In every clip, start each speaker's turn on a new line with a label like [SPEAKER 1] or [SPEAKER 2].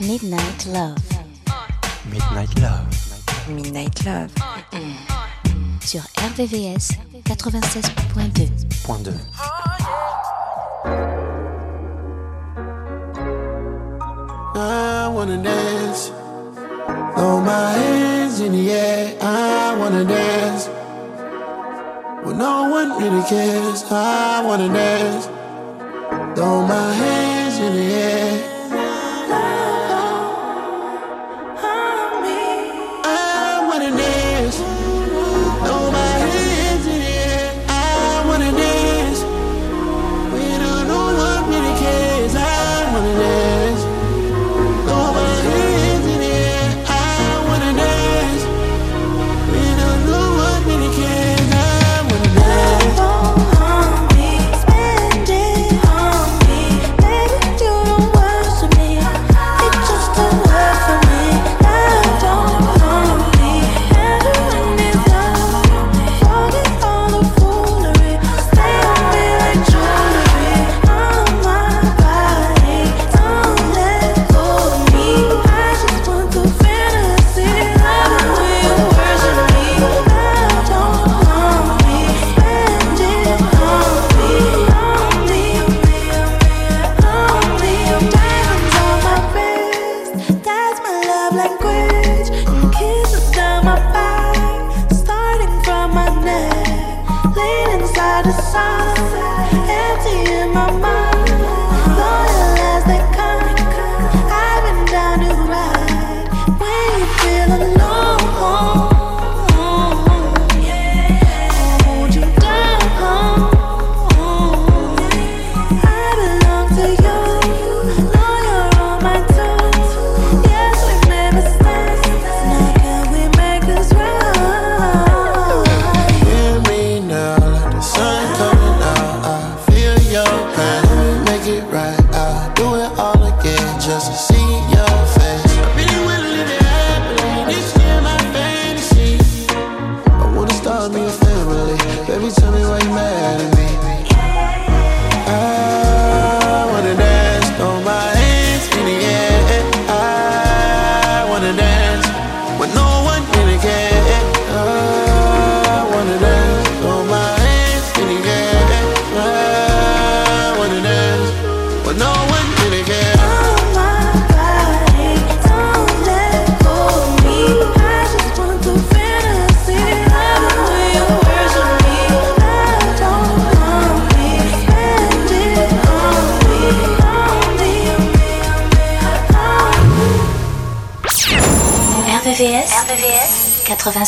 [SPEAKER 1] Midnight Love.
[SPEAKER 2] Midnight Love.
[SPEAKER 1] Midnight Love. Sur RVVS 96.2.
[SPEAKER 3] I wanna dance. Throw No one really cares, I wanna dance. Throw my hands in the air.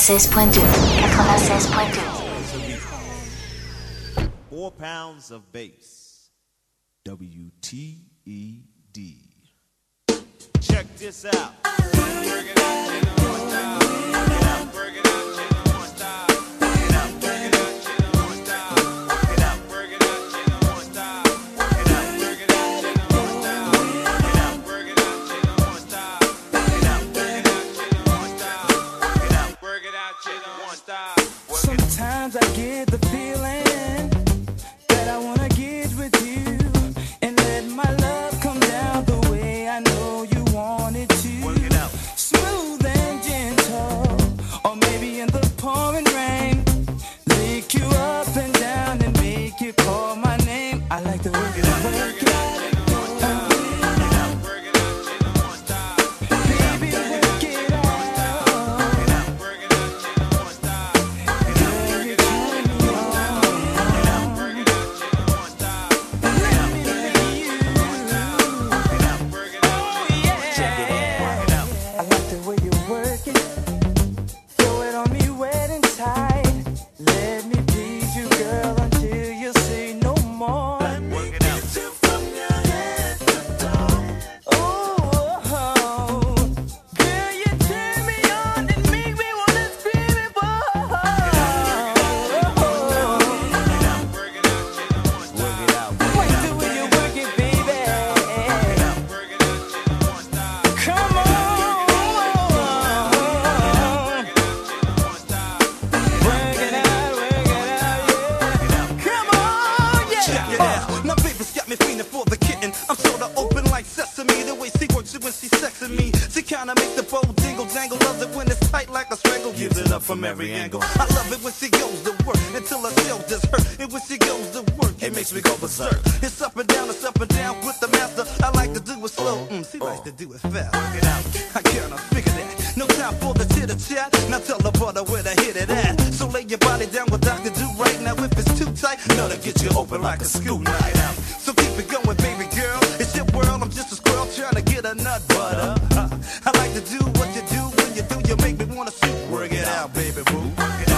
[SPEAKER 1] 96.2.
[SPEAKER 4] I like
[SPEAKER 1] to do what you do when you do, you make me wanna shoot. Work it out, baby boo.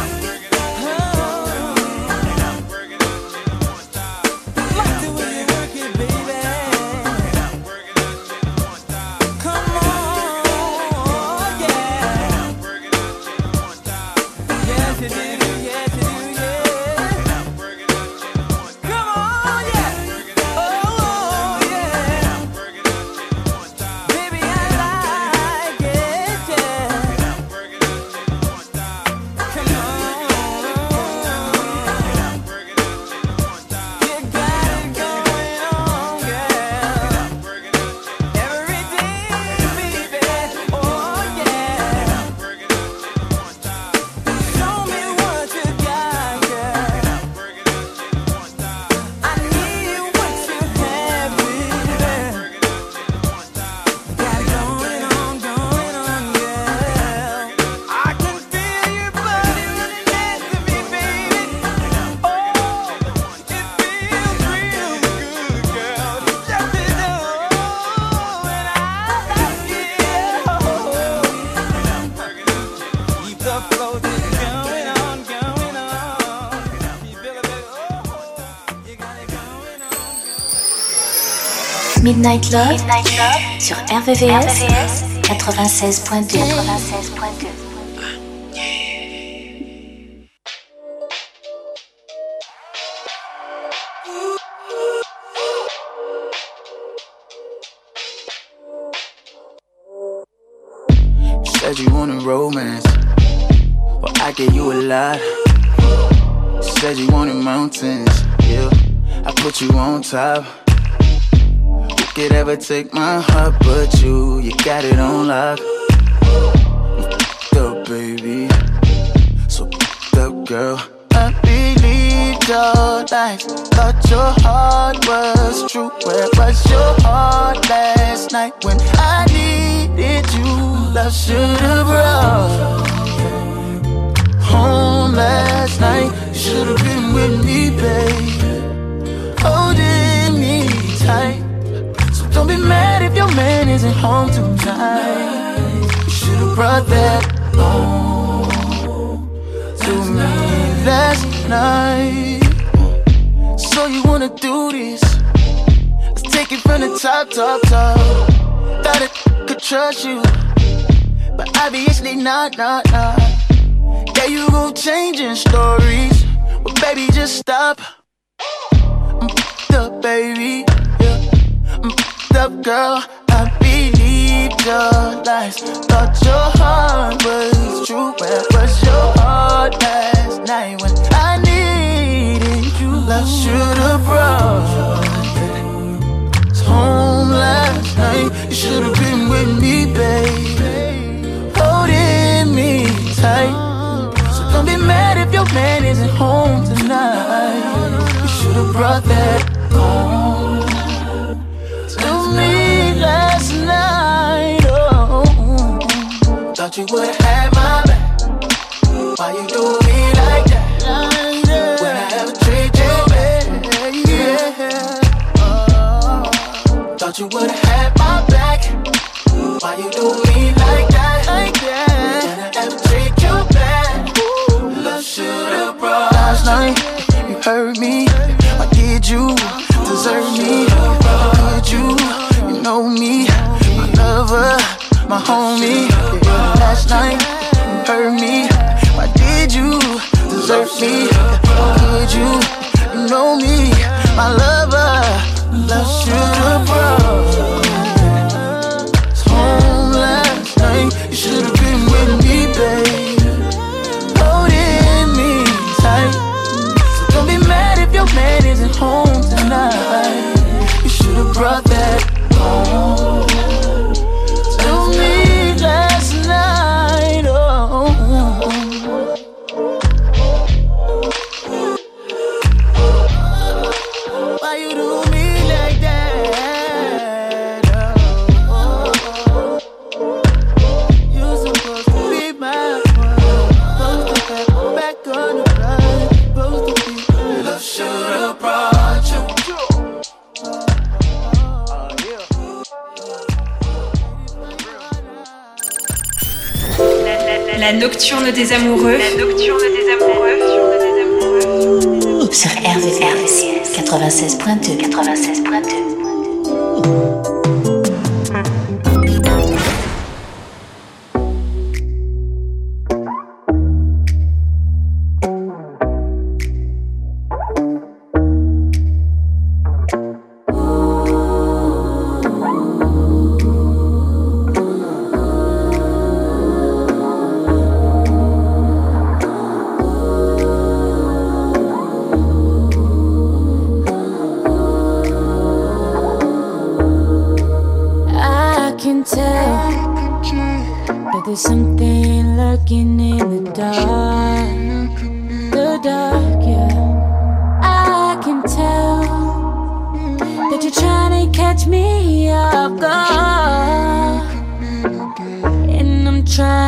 [SPEAKER 5] On.
[SPEAKER 6] Midnight Love, sur RVVS, 96.2. 96.2.
[SPEAKER 7] Said you wanted romance. Well, I gave you a lot. Said you wanted mountains. Yeah, I put you on top. Could ever take my heart but you? You got it on lock. Up, baby. So up, girl. I believed your lies. Thought your heart was true. Where was your heart last night when I needed you? Love should have brought home last night. You should have been with me, babe. Holding me tight. Don't be mad if your man isn't home tonight. You should have brought that home to me last night. So you wanna do this? Let's take it from the top, top, top. Thought it could trust you, but obviously not, not, not. Yeah, you go changing stories. Well, baby, just stop. I'm up, baby. Up, girl. I believed your lies. Thought your heart was true. Where was your heart last night when I needed you? Love should have brought us home last night. You should have been with me, babe. Holding me tight. So don't be mad if your man isn't home tonight. You should have brought that home night. Oh, thought you would have my back. Why you do me like that? When I ever treat you bad, yeah. Oh, thought you would have my back. Why you do
[SPEAKER 8] There's something lurking in the dark. The dark, yeah. I can tell that you're trying to catch me up guard. And I'm trying.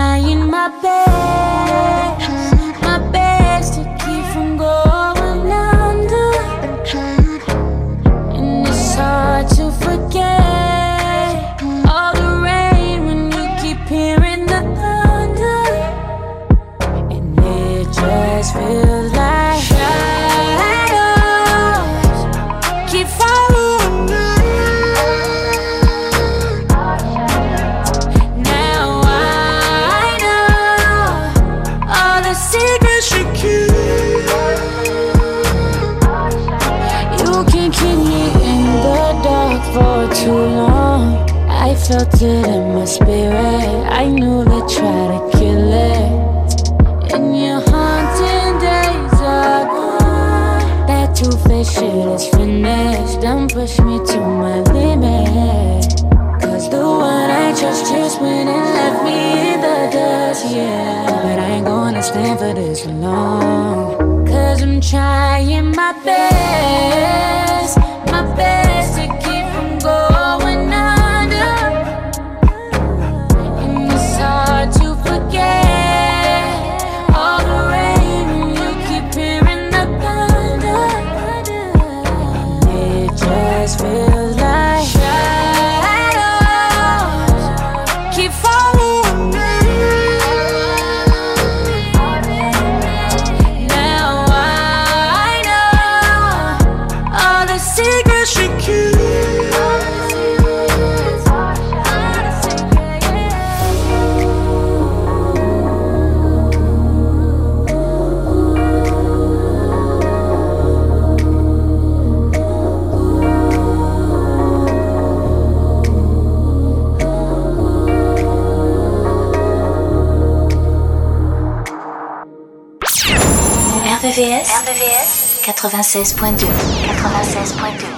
[SPEAKER 9] 96.2. 96.2.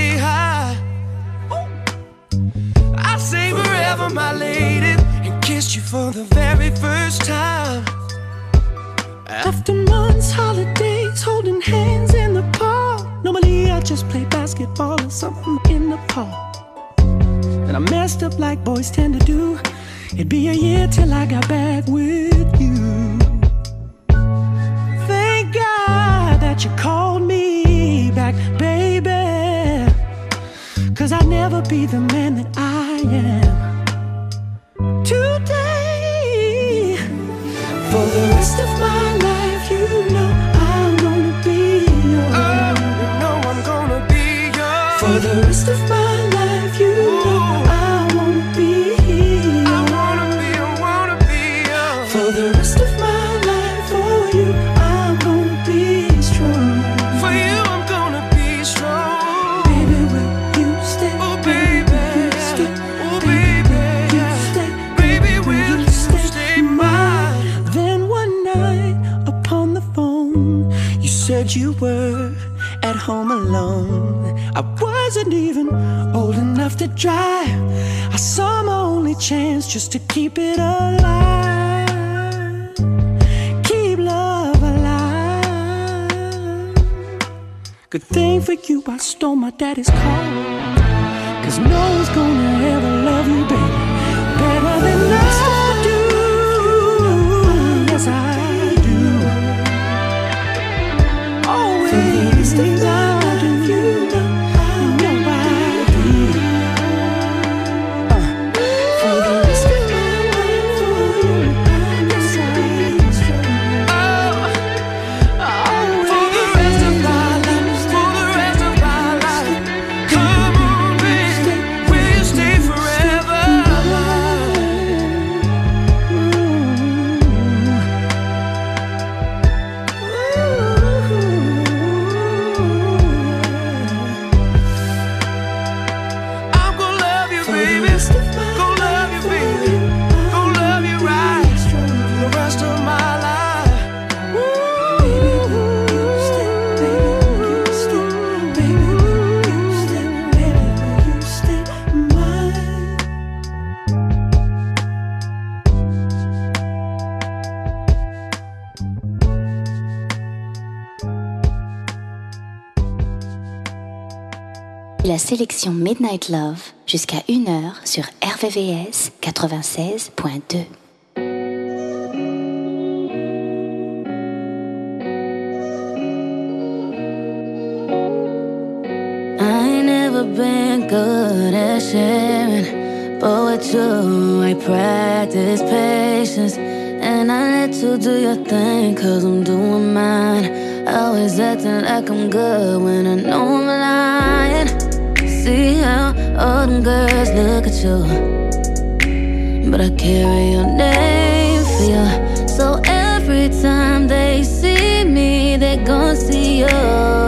[SPEAKER 10] for the
[SPEAKER 11] very first time.
[SPEAKER 10] After months, holidays, holding hands in the park. Normally, I just play basketball or something in the park. And I messed up like boys tend to do. It'd be a year till I got back with you. Thank God that you called me back, baby. Cause I'd never be the man that I am. wasn't even old enough to try. I saw my only chance just to keep it alive. Keep love alive. Good thing for you, I stole my daddy's car. Cause no one's gonna ever
[SPEAKER 6] sélection Midnight Love jusqu'à 1h sur RVVS 96.2.
[SPEAKER 12] I ain't never been good at sharing, but with you, I practice patience. And I let you do your thing, cause I'm doing mine. Always acting like I'm good when I know I'm lying. See how all them girls look at you, but I carry your name for you. So every time they see me, they gon' see you.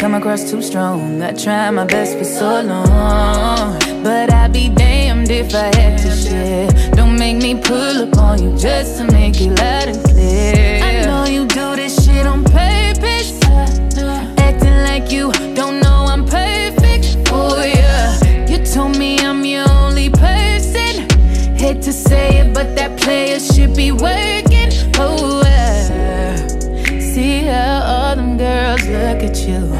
[SPEAKER 13] Come across too strong. I tried my best for so long. But I'd be damned if I had to share. Don't make me pull up on you just to make it loud and clear. I know you do this shit on purpose. Acting like you don't know I'm perfect. Oh, yeah. You told me I'm your only person. Hate to say it, but that player should be working. Oh, yeah. See how all them girls look at you.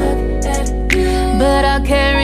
[SPEAKER 13] But I'll carry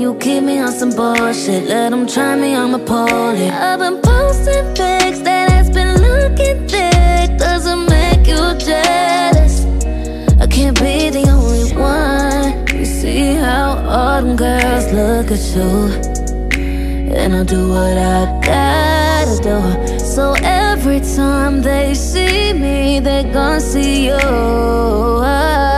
[SPEAKER 12] You keep me on some bullshit, let them try me, I'ma. I've been posting pics that has been looking thick. Doesn't make you jealous. I can't be the only one. You see how all them girls look at you. And I'll do what I gotta do. So every time they see me, they gon' see you.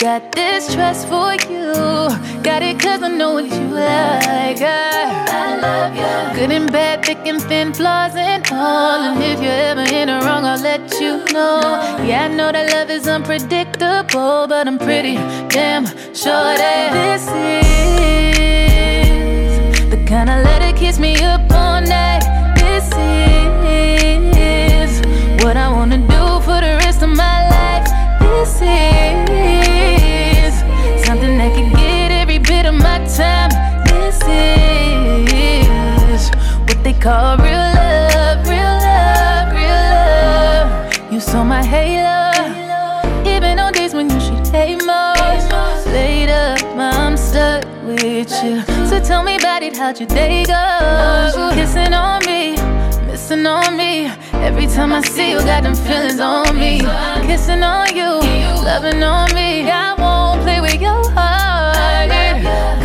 [SPEAKER 13] got this trust for you. Got it cause I know what you like. I, I love you. Good and bad, thick and thin, flaws and all. And if you're ever in the wrong, I'll let you know. Yeah, I know that love is unpredictable, but I'm pretty damn sure that this is the kind of let it kiss me up all night. This is what I wanna do for the rest of my life. This is time. This is what they call real love, real love, real love. You saw my halo, even on days when you should hate most. Up, I'm stuck with you. So tell me about it, how'd your day go? Kissing on me, missing on me. Every time I see you, got them feelings on me. Kissing on you, loving on me. I won't play with your heart.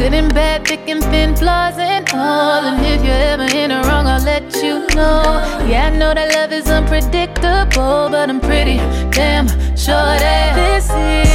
[SPEAKER 13] Good and picking thin, flaws and all. And if you're ever in the wrong, I'll let you know. Yeah, I know that love is unpredictable, but I'm pretty damn sure that this is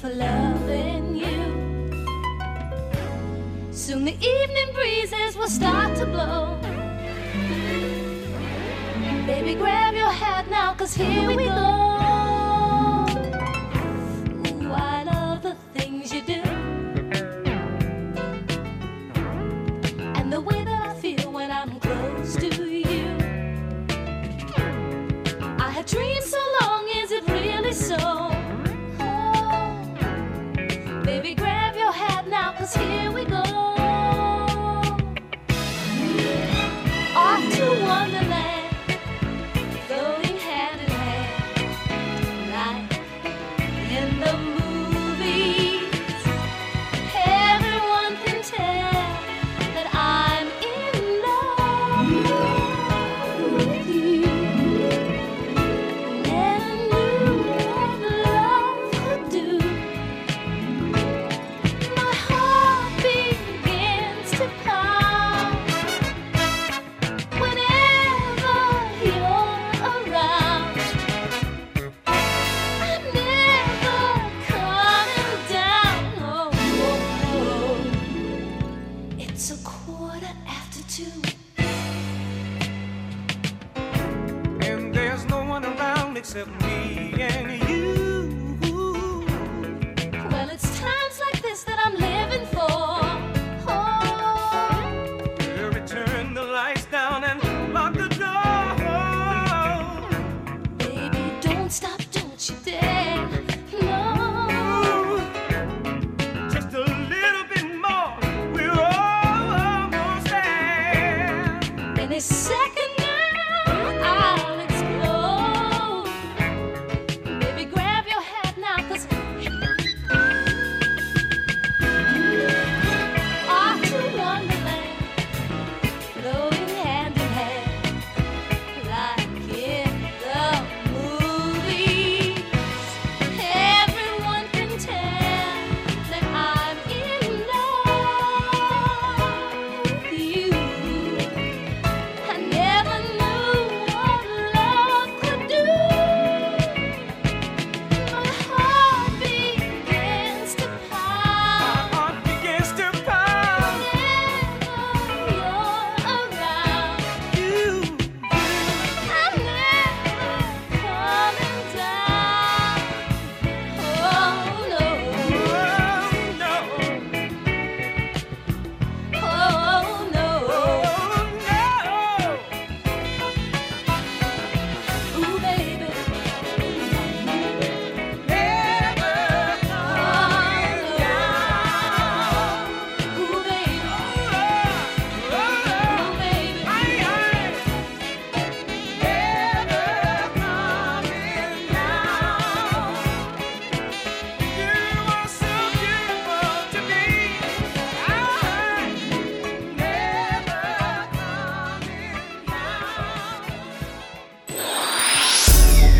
[SPEAKER 14] for loving you. Soon the evening breezes will start to blow. Baby, grab your hat now, cause here we go.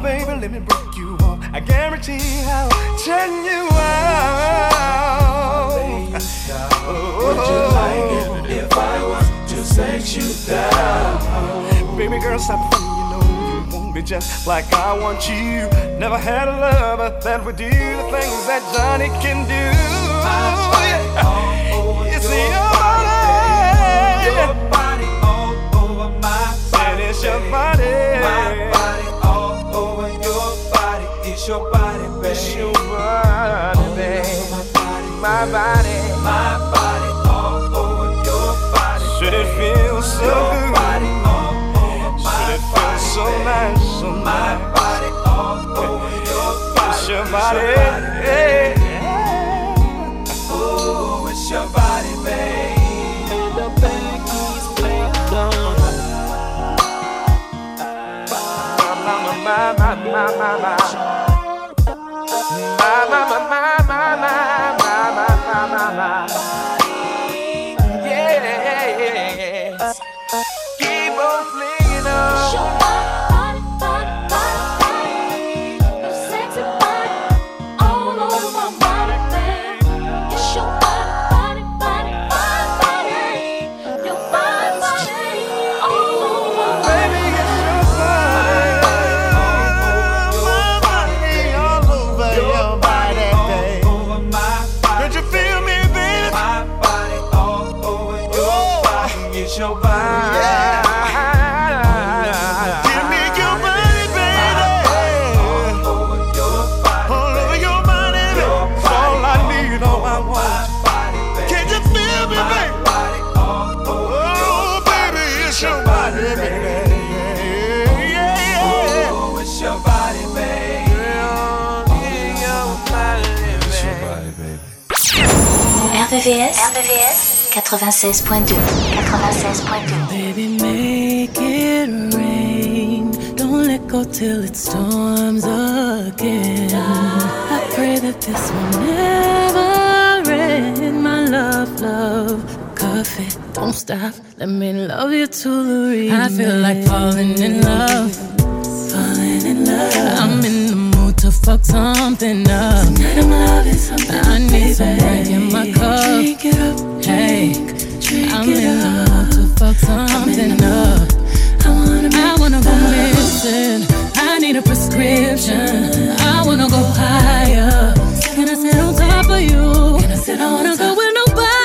[SPEAKER 15] on, baby, let me break you off. I guarantee I'll turn you out.
[SPEAKER 16] Would you like it if I was to set you down?
[SPEAKER 15] Baby girl, stop funny, you know you want me just like I want you. Never had a lover that would do the things that Johnny can do. Yeah. It's your body.
[SPEAKER 16] Your body all over my body.
[SPEAKER 15] And it's your body.
[SPEAKER 16] It's your body, babe. It's your body, babe. My body, my body, my body all over your body.
[SPEAKER 15] Should it feel so
[SPEAKER 16] Your
[SPEAKER 15] good?
[SPEAKER 16] body all over my
[SPEAKER 15] Should it feel
[SPEAKER 16] body,
[SPEAKER 15] so
[SPEAKER 16] babe.
[SPEAKER 15] nice, so
[SPEAKER 16] My
[SPEAKER 15] nice?
[SPEAKER 16] body all over your body.
[SPEAKER 15] It's your body. Hey.
[SPEAKER 16] Oh, it's your body, babe. And the back is playing down. My, my, my, my, my, my, my. My,
[SPEAKER 5] RVVS, RVVS 96.2 96.2
[SPEAKER 9] Baby, make it rain. Don't let go till it storms again. I pray that this will never end. My love, love, coffee, don't stop. Let me love you to the remix. I feel like falling in love. Falling in love. I'm in fuck something up. Tonight I'm loving something. I need some drink in my cup. Drink it up, hey, drink I'm it in the mood to fuck something up. I wanna, I wanna go missing. I need a prescription. I wanna go higher. Can I sit on top of you? Can I, sit I wanna go with nobody.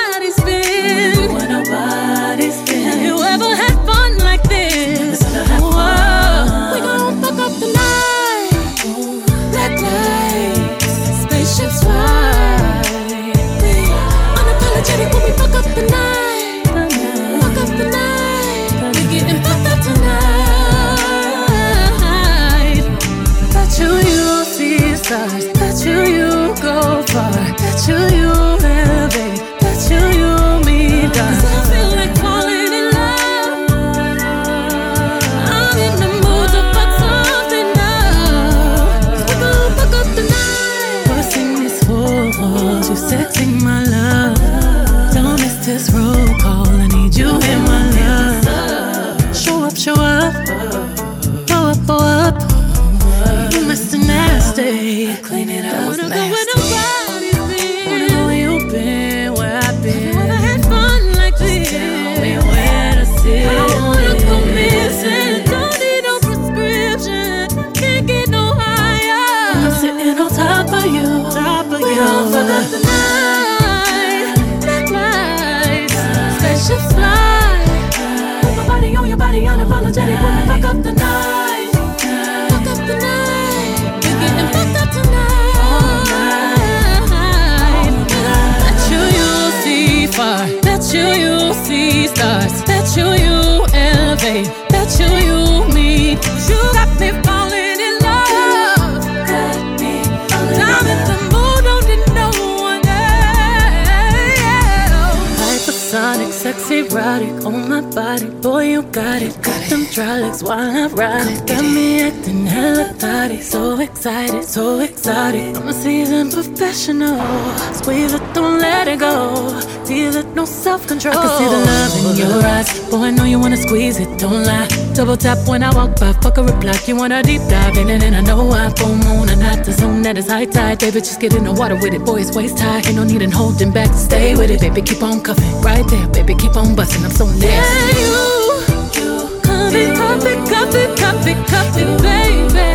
[SPEAKER 9] Squeeze it, don't let it go. Feel it, no self control. I can see the oh. love in your eyes. Boy, I know you wanna squeeze it, don't lie. Double tap when I walk by, fuck a reply. You wanna deep dive in it, and I know I full moon and not the zone that is high tide. Baby, just get in the water with it, boy, it's waist high. Ain't no need in holding back, stay with it, baby, keep on cuffing. Right there, baby, keep on busting, I'm so nasty. Yeah, you, you, cuff it, cuff it, cuff it, cuff it, cuff it,
[SPEAKER 17] baby.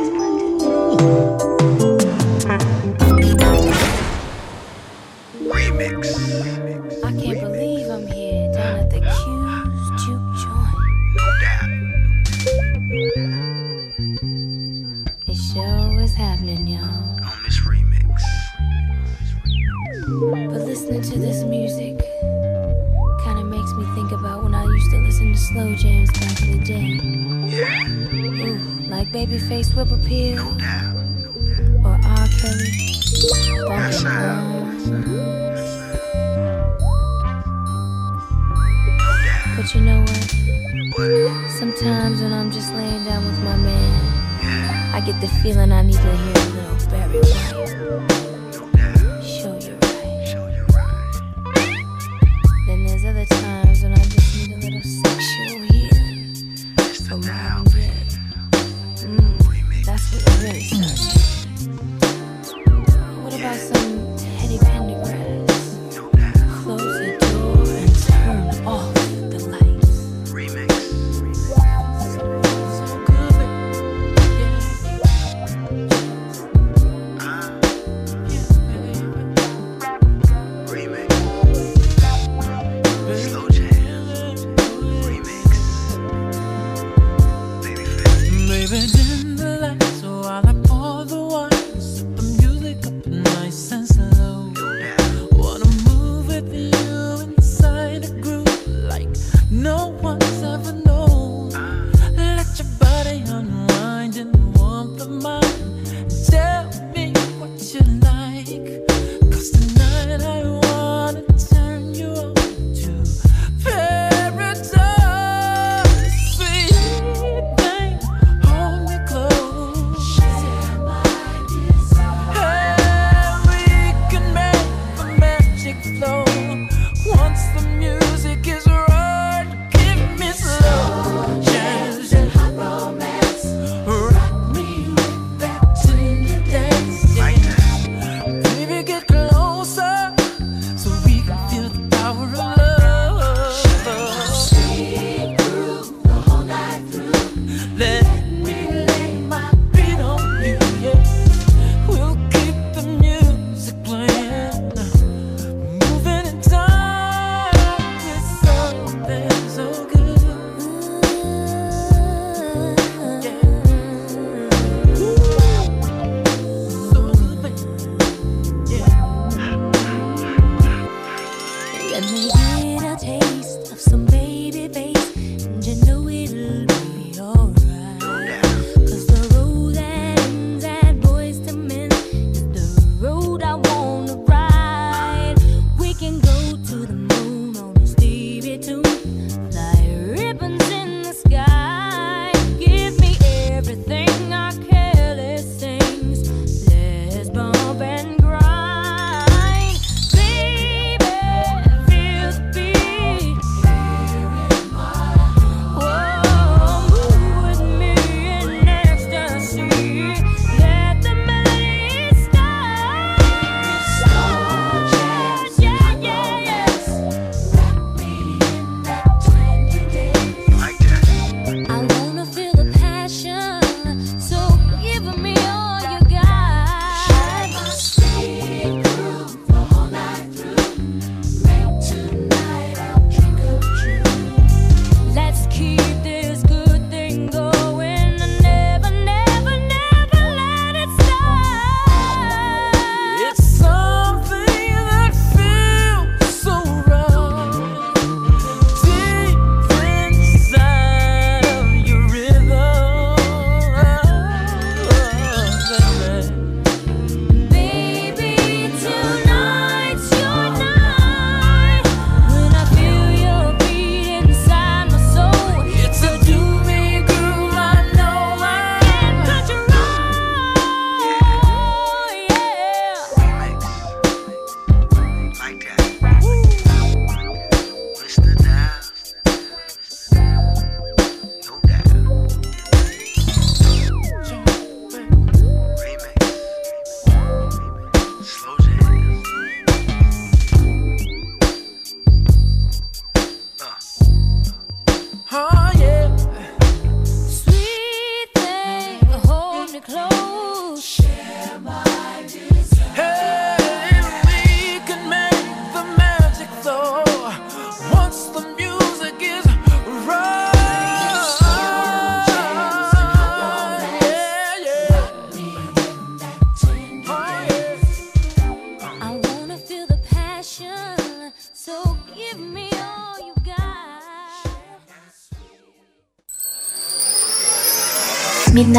[SPEAKER 12] know what? Sometimes when I'm just laying down with my man, I get the feeling I need to hear a little Barry White.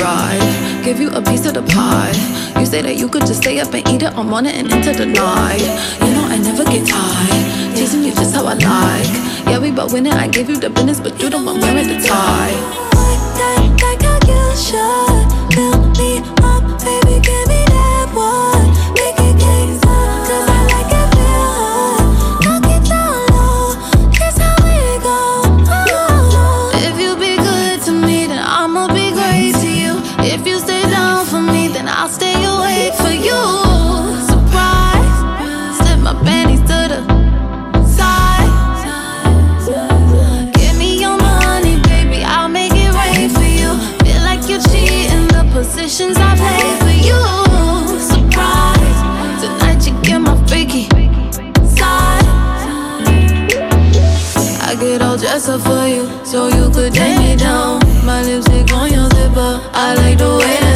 [SPEAKER 13] ride, give you a piece of the pie. You say that you could just stay up and eat it all morning and into the night. You know I never get tired, teasing you just how I like. Yeah, we both winning, I give you the business, but you the one wearing the tie. Like, like how you should me for you, so you could take me down. My lipstick on your zipper, I like the way